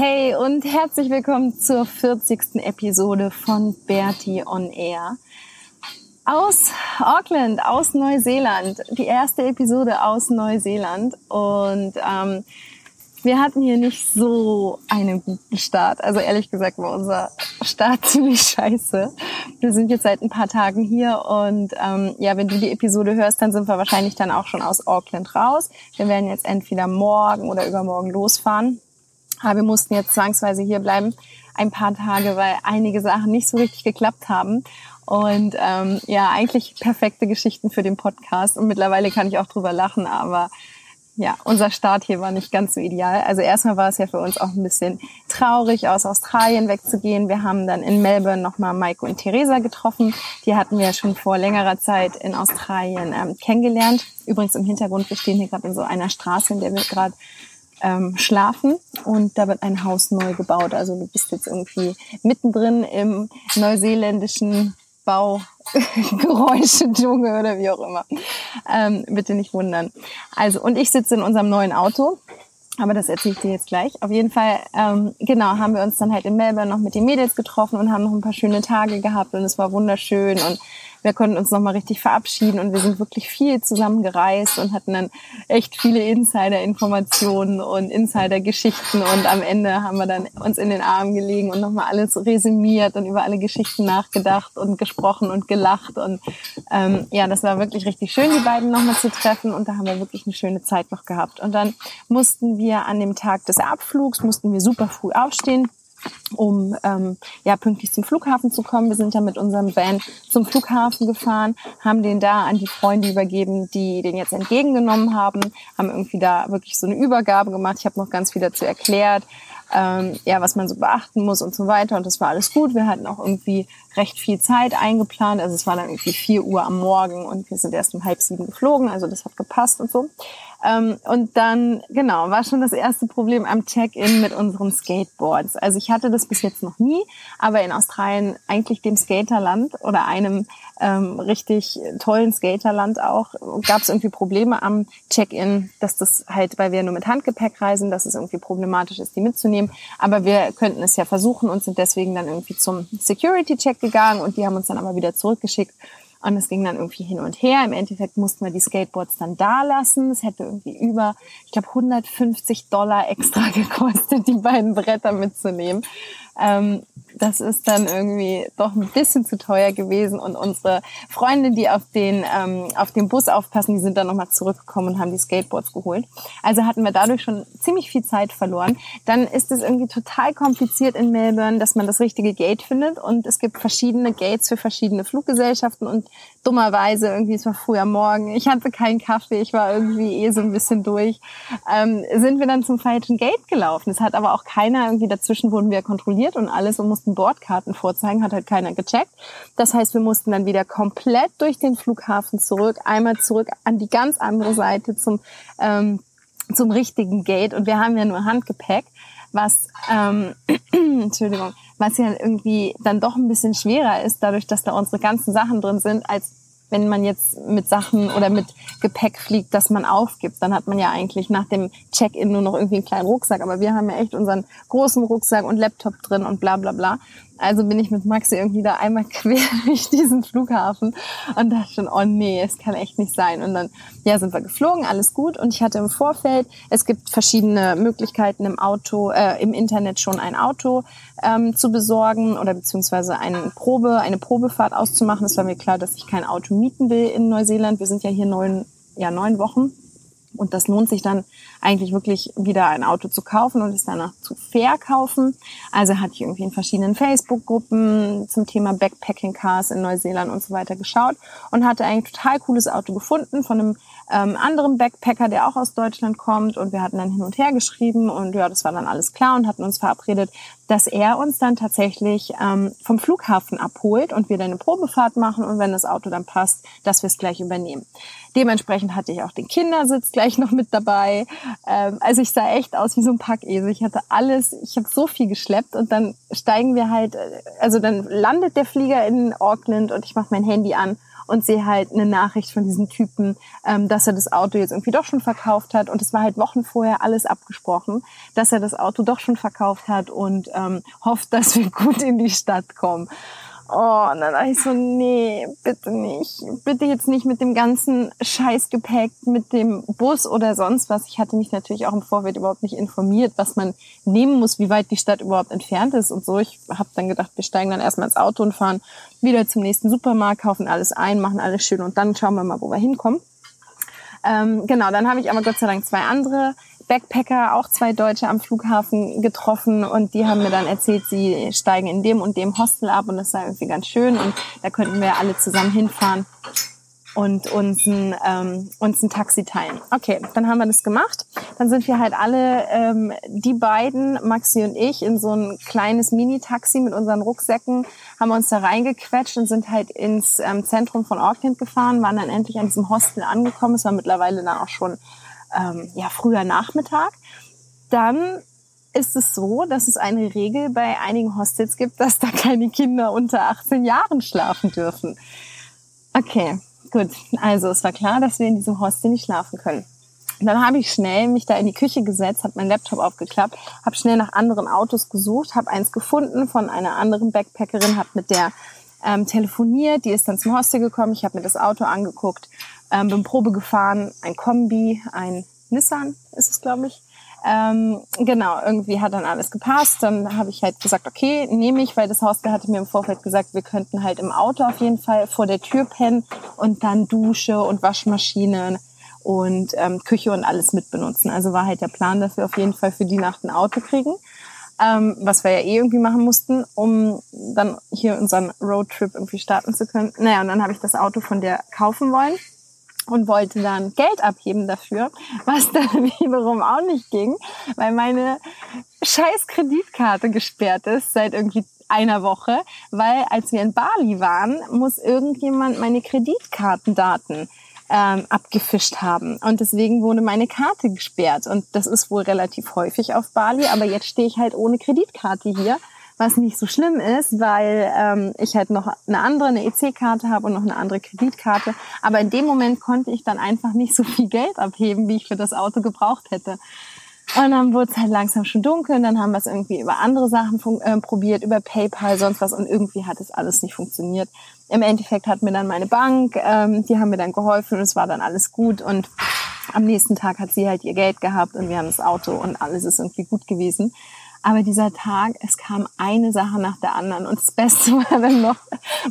Hey und herzlich willkommen zur 40. Episode von Bertie on Air. Aus Auckland, aus Neuseeland. Die erste Episode aus Neuseeland. Und ähm, wir hatten hier nicht so einen guten Start. Also ehrlich gesagt war unser Start ziemlich scheiße. Wir sind jetzt seit ein paar Tagen hier und ähm, ja, wenn du die Episode hörst, dann sind wir wahrscheinlich dann auch schon aus Auckland raus. Wir werden jetzt entweder morgen oder übermorgen losfahren. Aber wir mussten jetzt zwangsweise hier bleiben, ein paar Tage, weil einige Sachen nicht so richtig geklappt haben. Und ähm, ja, eigentlich perfekte Geschichten für den Podcast. Und mittlerweile kann ich auch drüber lachen, aber ja, unser Start hier war nicht ganz so ideal. Also erstmal war es ja für uns auch ein bisschen traurig, aus Australien wegzugehen. Wir haben dann in Melbourne nochmal Maiko und Theresa getroffen. Die hatten wir schon vor längerer Zeit in Australien ähm, kennengelernt. Übrigens im Hintergrund, wir stehen hier gerade in so einer Straße, in der wir gerade ähm, schlafen und da wird ein Haus neu gebaut. Also du bist jetzt irgendwie mittendrin im neuseeländischen Baugeräusche-Dschungel oder wie auch immer. Ähm, bitte nicht wundern. Also, und ich sitze in unserem neuen Auto. Aber das erzähle ich dir jetzt gleich. Auf jeden Fall, ähm, genau, haben wir uns dann halt in Melbourne noch mit den Mädels getroffen und haben noch ein paar schöne Tage gehabt und es war wunderschön und wir konnten uns nochmal richtig verabschieden und wir sind wirklich viel zusammen gereist und hatten dann echt viele Insider-Informationen und Insider-Geschichten und am Ende haben wir dann uns in den Arm gelegen und nochmal alles resümiert und über alle Geschichten nachgedacht und gesprochen und gelacht und ähm, ja, das war wirklich richtig schön, die beiden nochmal zu treffen und da haben wir wirklich eine schöne Zeit noch gehabt. Und dann mussten wir an dem Tag des Abflugs, mussten wir super früh aufstehen um ähm, ja pünktlich zum Flughafen zu kommen. Wir sind dann mit unserem Van zum Flughafen gefahren, haben den da an die Freunde übergeben, die den jetzt entgegengenommen haben, haben irgendwie da wirklich so eine Übergabe gemacht. Ich habe noch ganz viel dazu erklärt, ähm, ja, was man so beachten muss und so weiter. Und das war alles gut. Wir hatten auch irgendwie recht viel Zeit eingeplant. Also es war dann irgendwie vier Uhr am Morgen und wir sind erst um halb sieben geflogen. Also das hat gepasst und so. Ähm, und dann, genau, war schon das erste Problem am Check-in mit unseren Skateboards. Also ich hatte das bis jetzt noch nie, aber in Australien eigentlich dem Skaterland oder einem ähm, richtig tollen Skaterland auch, gab es irgendwie Probleme am Check-in, dass das halt, weil wir nur mit Handgepäck reisen, dass es irgendwie problematisch ist, die mitzunehmen. Aber wir könnten es ja versuchen und sind deswegen dann irgendwie zum Security-Check gegangen und die haben uns dann aber wieder zurückgeschickt und es ging dann irgendwie hin und her. Im Endeffekt mussten wir die Skateboards dann da lassen. Es hätte irgendwie über, ich glaube, 150 Dollar extra gekostet, die beiden Bretter mitzunehmen. Ähm, das ist dann irgendwie doch ein bisschen zu teuer gewesen und unsere Freunde, die auf den ähm, auf den Bus aufpassen, die sind dann nochmal zurückgekommen und haben die Skateboards geholt. Also hatten wir dadurch schon ziemlich viel Zeit verloren. Dann ist es irgendwie total kompliziert in Melbourne, dass man das richtige Gate findet und es gibt verschiedene Gates für verschiedene Fluggesellschaften und dummerweise irgendwie es war früh am Morgen, ich hatte keinen Kaffee, ich war irgendwie eh so ein bisschen durch, ähm, sind wir dann zum falschen Gate gelaufen. Es hat aber auch keiner irgendwie dazwischen wurden wir kontrolliert und alles und mussten mussten Bordkarten vorzeigen, hat halt keiner gecheckt. Das heißt, wir mussten dann wieder komplett durch den Flughafen zurück, einmal zurück an die ganz andere Seite zum, ähm, zum richtigen Gate. Und wir haben ja nur Handgepäck, was, ähm, Entschuldigung, was ja irgendwie dann doch ein bisschen schwerer ist, dadurch, dass da unsere ganzen Sachen drin sind, als wenn man jetzt mit Sachen oder mit Gepäck fliegt, dass man aufgibt, dann hat man ja eigentlich nach dem Check-in nur noch irgendwie einen kleinen Rucksack. Aber wir haben ja echt unseren großen Rucksack und Laptop drin und bla bla bla. Also bin ich mit Maxi irgendwie da einmal quer durch diesen Flughafen und dachte schon, oh nee, es kann echt nicht sein. Und dann, ja, sind wir geflogen, alles gut. Und ich hatte im Vorfeld, es gibt verschiedene Möglichkeiten im Auto, äh, im Internet schon ein Auto ähm, zu besorgen oder beziehungsweise eine Probe, eine Probefahrt auszumachen. Es war mir klar, dass ich kein Auto mieten will in Neuseeland. Wir sind ja hier neun, ja, neun Wochen Und das lohnt sich dann eigentlich wirklich wieder ein Auto zu kaufen und es danach zu verkaufen. Also hatte ich irgendwie in verschiedenen Facebook-Gruppen zum Thema Backpacking Cars in Neuseeland und so weiter geschaut und hatte ein total cooles Auto gefunden von einem ähm, anderen Backpacker, der auch aus Deutschland kommt. Und wir hatten dann hin und her geschrieben und ja, das war dann alles klar und hatten uns verabredet, dass er uns dann tatsächlich ähm, vom Flughafen abholt und wir dann eine Probefahrt machen und wenn das Auto dann passt, dass wir es gleich übernehmen. Dementsprechend hatte ich auch den Kindersitz gleich noch mit dabei. Ähm, also ich sah echt aus wie so ein Packesel. Ich hatte alles, ich habe so viel geschleppt und dann steigen wir halt, äh, also dann landet der Flieger in Auckland und ich mache mein Handy an und sehe halt eine Nachricht von diesem Typen, ähm, dass er das Auto jetzt irgendwie doch schon verkauft hat. Und es war halt Wochen vorher alles abgesprochen, dass er das Auto doch schon verkauft hat und ähm, hofft, dass wir gut in die Stadt kommen. Oh, und dann dachte ich so, nee, bitte nicht. Bitte jetzt nicht mit dem ganzen Scheißgepäck, mit dem Bus oder sonst was. Ich hatte mich natürlich auch im Vorfeld überhaupt nicht informiert, was man nehmen muss, wie weit die Stadt überhaupt entfernt ist und so. Ich habe dann gedacht, wir steigen dann erstmal ins Auto und fahren wieder zum nächsten Supermarkt, kaufen alles ein, machen alles schön und dann schauen wir mal, wo wir hinkommen. Ähm, genau, dann habe ich aber Gott sei Dank zwei andere Backpacker, auch zwei Deutsche am Flughafen getroffen und die haben mir dann erzählt, sie steigen in dem und dem Hostel ab und das sei irgendwie ganz schön und da könnten wir alle zusammen hinfahren und uns ein, ähm, uns ein Taxi teilen. Okay, dann haben wir das gemacht. Dann sind wir halt alle, ähm, die beiden, Maxi und ich, in so ein kleines Mini-Taxi mit unseren Rucksäcken, haben uns da reingequetscht und sind halt ins ähm, Zentrum von Auckland gefahren, waren dann endlich an diesem Hostel angekommen. Es war mittlerweile dann auch schon ähm, ja, früher Nachmittag. Dann ist es so, dass es eine Regel bei einigen Hostels gibt, dass da keine Kinder unter 18 Jahren schlafen dürfen. Okay, gut. Also es war klar, dass wir in diesem Hostel nicht schlafen können. Dann habe ich schnell mich da in die Küche gesetzt, habe meinen Laptop aufgeklappt, habe schnell nach anderen Autos gesucht, habe eins gefunden von einer anderen Backpackerin, habe mit der ähm, telefoniert, die ist dann zum Hostel gekommen, ich habe mir das Auto angeguckt, ähm, bin Probe gefahren, ein Kombi, ein Nissan ist es, glaube ich. Ähm, genau, irgendwie hat dann alles gepasst. Dann habe ich halt gesagt, okay, nehme ich, weil das Hostel hatte mir im Vorfeld gesagt, wir könnten halt im Auto auf jeden Fall vor der Tür pennen und dann Dusche und Waschmaschine und ähm, Küche und alles mitbenutzen. Also war halt der Plan, dass wir auf jeden Fall für die Nacht ein Auto kriegen ähm, was wir ja eh irgendwie machen mussten, um dann hier unseren Roadtrip irgendwie starten zu können. Naja, und dann habe ich das Auto von der kaufen wollen und wollte dann Geld abheben dafür, was dann wiederum auch nicht ging, weil meine scheiß Kreditkarte gesperrt ist seit irgendwie einer Woche, weil als wir in Bali waren, muss irgendjemand meine Kreditkartendaten ähm, abgefischt haben. Und deswegen wurde meine Karte gesperrt. Und das ist wohl relativ häufig auf Bali. Aber jetzt stehe ich halt ohne Kreditkarte hier, was nicht so schlimm ist, weil ähm, ich halt noch eine andere, eine EC-Karte habe und noch eine andere Kreditkarte. Aber in dem Moment konnte ich dann einfach nicht so viel Geld abheben, wie ich für das Auto gebraucht hätte. Und dann wurde es halt langsam schon dunkel und dann haben wir es irgendwie über andere Sachen äh, probiert, über PayPal, sonst was und irgendwie hat es alles nicht funktioniert. Im Endeffekt hat mir dann meine Bank, ähm, die haben mir dann geholfen und es war dann alles gut und am nächsten Tag hat sie halt ihr Geld gehabt und wir haben das Auto und alles ist irgendwie gut gewesen. Aber dieser Tag, es kam eine Sache nach der anderen und das Beste war dann noch,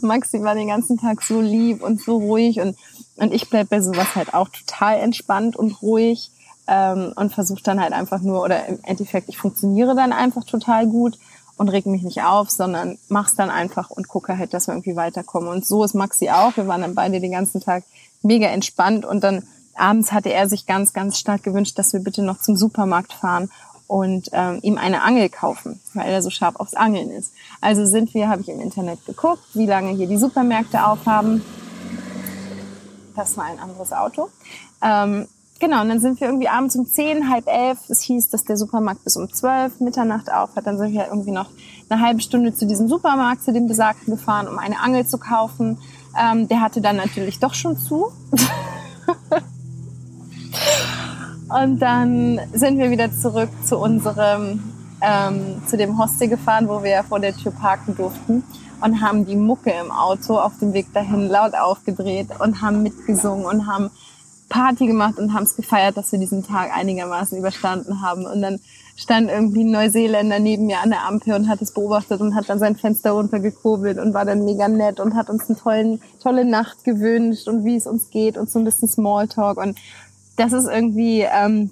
Maxi war den ganzen Tag so lieb und so ruhig und, und ich bleib bei sowas halt auch total entspannt und ruhig ähm, und versuche dann halt einfach nur, oder im Endeffekt, ich funktioniere dann einfach total gut und reg mich nicht auf, sondern mach's dann einfach und gucke halt, dass wir irgendwie weiterkommen. Und so ist Maxi auch. Wir waren dann beide den ganzen Tag mega entspannt und dann abends hatte er sich ganz, ganz stark gewünscht, dass wir bitte noch zum Supermarkt fahren und ähm, ihm eine Angel kaufen, weil er so scharf aufs Angeln ist. Also sind wir, habe ich im Internet geguckt, wie lange hier die Supermärkte aufhaben. Das war ein anderes Auto. Ähm, Genau, und dann sind wir irgendwie abends um zehn, halb elf. Es hieß, dass der Supermarkt bis um zwölf Mitternacht auf hat. Dann sind wir irgendwie noch eine halbe Stunde zu diesem Supermarkt, zu dem Besagten gefahren, um eine Angel zu kaufen. Ähm, der hatte dann natürlich doch schon zu. und dann sind wir wieder zurück zu unserem, ähm, zu dem Hostel gefahren, wo wir ja vor der Tür parken durften und haben die Mucke im Auto auf dem Weg dahin laut aufgedreht und haben mitgesungen und haben Party gemacht und haben es gefeiert, dass wir diesen Tag einigermaßen überstanden haben. Und dann stand irgendwie ein Neuseeländer neben mir an der Ampel und hat es beobachtet und hat dann sein Fenster runtergekurbelt und war dann mega nett und hat uns eine tollen, tolle Nacht gewünscht und wie es uns geht und so ein bisschen Smalltalk. Und das ist irgendwie, ähm,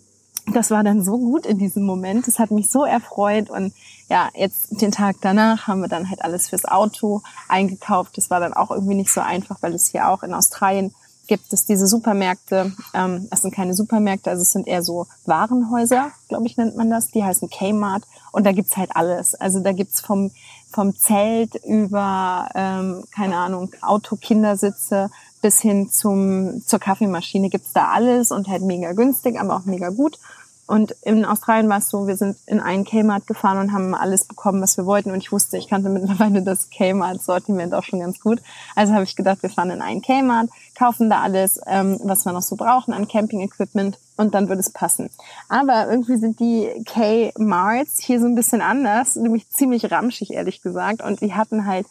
das war dann so gut in diesem Moment. Das hat mich so erfreut und ja, jetzt den Tag danach haben wir dann halt alles fürs Auto eingekauft. Das war dann auch irgendwie nicht so einfach, weil es hier auch in Australien gibt es diese Supermärkte. Ähm, es sind keine Supermärkte, also es sind eher so Warenhäuser, glaube ich, nennt man das. Die heißen Kmart und da gibt's halt alles. Also da gibt's vom, vom Zelt über, ähm, keine Ahnung, Autokindersitze bis hin zum, zur Kaffeemaschine gibt's da alles und halt mega günstig, aber auch mega gut. Und in Australien war es so, wir sind in einen Kmart gefahren und haben alles bekommen, was wir wollten. Und ich wusste, ich kannte mittlerweile das Kmart-Sortiment auch schon ganz gut. Also habe ich gedacht, wir fahren in einen Kmart, kaufen da alles, ähm, was wir noch so brauchen an Camping-Equipment und dann würde es passen. Aber irgendwie sind die Kmarts hier so ein bisschen anders, nämlich ziemlich ramschig, ehrlich gesagt. Und die hatten halt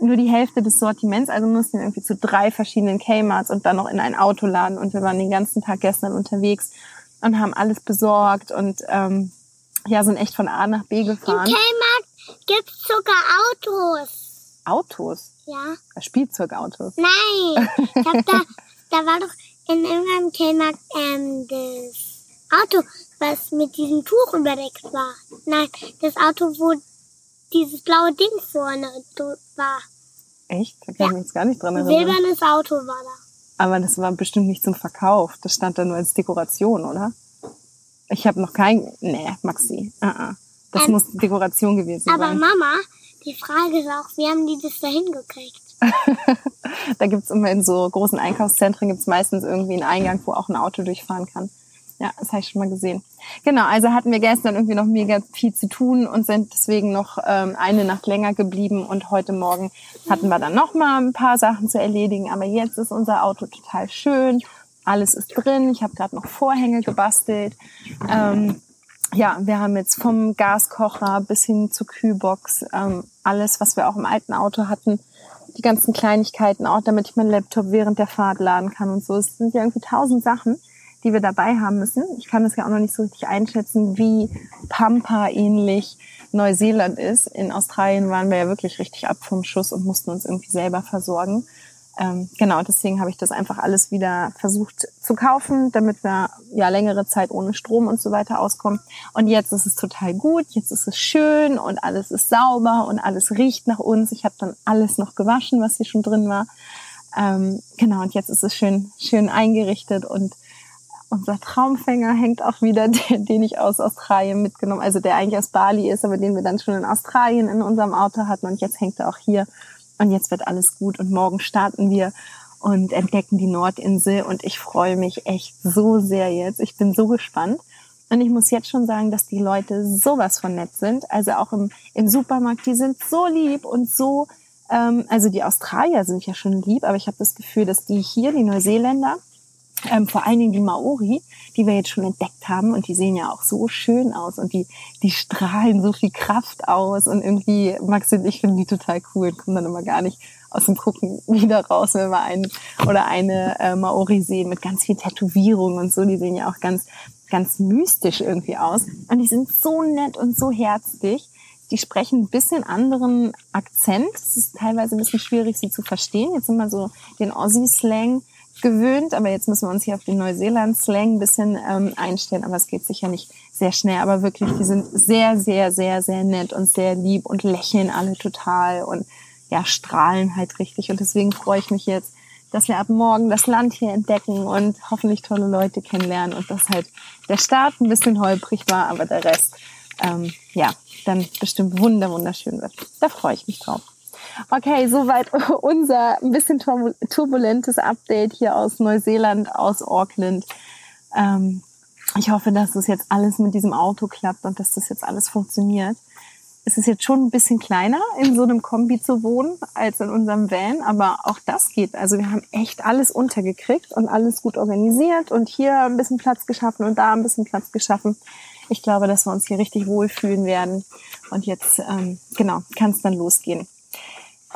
nur die Hälfte des Sortiments, also mussten wir irgendwie zu drei verschiedenen Kmarts und dann noch in ein Auto laden und wir waren den ganzen Tag gestern unterwegs und haben alles besorgt und ähm, ja, sind echt von A nach B gefahren. Im Kmart gibt's sogar Autos. Autos? Ja. Spielzeugautos. Nein. Ich hab da, da war doch in irgendeinem Kmart ähm, das Auto, was mit diesem Tuch überdeckt war. Nein, das Auto, wo dieses blaue Ding vorne war. Echt? Da kann ich mich jetzt gar nicht dran erinnern. Silbernes Auto war da. Aber das war bestimmt nicht zum Verkauf. Das stand da nur als Dekoration, oder? Ich habe noch kein... Nee, Maxi. Uh -uh. Das Ähm, muss Dekoration gewesen Aber sein. Mama, die Frage ist auch, wie haben die das da hingekriegt? da gibt's immer in so großen Einkaufszentren gibt's meistens irgendwie einen Eingang, wo auch ein Auto durchfahren kann. Ja, das habe ich schon mal gesehen. Genau, also hatten wir gestern irgendwie noch mega viel zu tun und sind deswegen noch ähm, eine Nacht länger geblieben und heute Morgen hatten wir dann noch mal ein paar Sachen zu erledigen. Aber jetzt ist unser Auto total schön, alles ist drin. Ich habe gerade noch Vorhänge gebastelt. Ähm, ja, wir haben jetzt vom Gaskocher bis hin zur Kühlbox ähm, alles, was wir auch im alten Auto hatten. Die ganzen Kleinigkeiten auch, damit ich meinen Laptop während der Fahrt laden kann und so. Es sind ja irgendwie tausend Sachen, die wir dabei haben müssen. Ich kann das ja auch noch nicht so richtig einschätzen, wie Pampa-ähnlich Neuseeland ist. In Australien waren wir ja wirklich richtig ab vom Schuss und mussten uns irgendwie selber versorgen. Ähm, genau, deswegen habe ich das einfach alles wieder versucht zu kaufen, damit wir ja längere Zeit ohne Strom und so weiter auskommen. Und jetzt ist es total gut, jetzt ist es schön und alles ist sauber und alles riecht nach uns. Ich habe dann alles noch gewaschen, was hier schon drin war. Ähm, genau, und jetzt ist es schön, schön eingerichtet und unser Traumfänger hängt auch wieder, den, den ich aus Australien mitgenommen, also der eigentlich aus Bali ist, aber den wir dann schon in Australien in unserem Auto hatten und jetzt hängt er auch hier und jetzt wird alles gut und morgen starten wir und entdecken die Nordinsel und ich freue mich echt so sehr jetzt. Ich bin so gespannt. Und ich muss jetzt schon sagen, dass die Leute sowas von nett sind. Also auch im, im Supermarkt, die sind so lieb und so, ähm, also die Australier sind ja schon lieb, aber ich habe das Gefühl, dass die hier, die Neuseeländer, ähm, vor allen Dingen die Maori, die wir jetzt schon entdeckt haben und die sehen ja auch so schön aus und die, die strahlen so viel Kraft aus und irgendwie, Max und ich finden die total cool und kommen dann immer gar nicht aus dem Gucken wieder raus, wenn wir einen oder eine äh, Maori sehen mit ganz viel Tätowierung und so, die sehen ja auch ganz, ganz mystisch irgendwie aus und die sind so nett und so herzlich. Die sprechen ein bisschen anderen Akzent. Es ist teilweise ein bisschen schwierig, sie zu verstehen. Jetzt wir so den Aussie-Slang gewöhnt, aber jetzt müssen wir uns hier auf den Neuseeland-Slang ein bisschen ähm, einstellen, aber es geht sicher nicht sehr schnell, aber wirklich, die sind sehr, sehr, sehr, sehr nett und sehr lieb und lächeln alle total und ja, strahlen halt richtig und deswegen freue ich mich jetzt, dass wir ab morgen das Land hier entdecken und hoffentlich tolle Leute kennenlernen und dass halt der Start ein bisschen holprig war, aber der Rest, ähm, ja, dann bestimmt wunder, wunderschön wird. Da freue ich mich drauf. Okay, soweit unser ein bisschen turbulentes Update hier aus Neuseeland, aus Auckland. Ähm, ich hoffe, dass das jetzt alles mit diesem Auto klappt und dass das jetzt alles funktioniert. Es ist jetzt schon ein bisschen kleiner, in so einem Kombi zu wohnen, als in unserem Van, aber auch das geht. Also wir haben echt alles untergekriegt und alles gut organisiert und hier ein bisschen Platz geschaffen und da ein bisschen Platz geschaffen. Ich glaube, dass wir uns hier richtig wohlfühlen werden. Und jetzt, ähm, genau, kann es dann losgehen.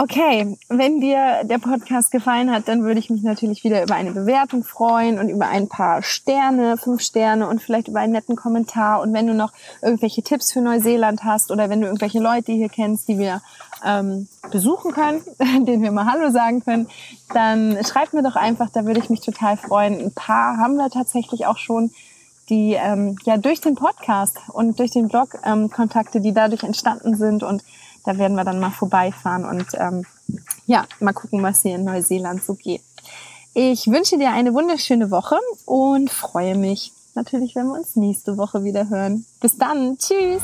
Okay, wenn dir der Podcast gefallen hat, dann würde ich mich natürlich wieder über eine Bewertung freuen und über ein paar Sterne, fünf Sterne und vielleicht über einen netten Kommentar. Und wenn du noch irgendwelche Tipps für Neuseeland hast oder wenn du irgendwelche Leute hier kennst, die wir ähm, besuchen können, denen wir mal Hallo sagen können, dann schreibt mir doch einfach, da würde ich mich total freuen. Ein paar haben wir tatsächlich auch schon, die ähm, ja durch den Podcast und durch den Blog ähm, Kontakte, die dadurch entstanden sind und da werden wir dann mal vorbeifahren und ähm, ja, mal gucken, was hier in Neuseeland so geht. Ich wünsche dir eine wunderschöne Woche und freue mich natürlich, wenn wir uns nächste Woche wieder hören. Bis dann. Tschüss.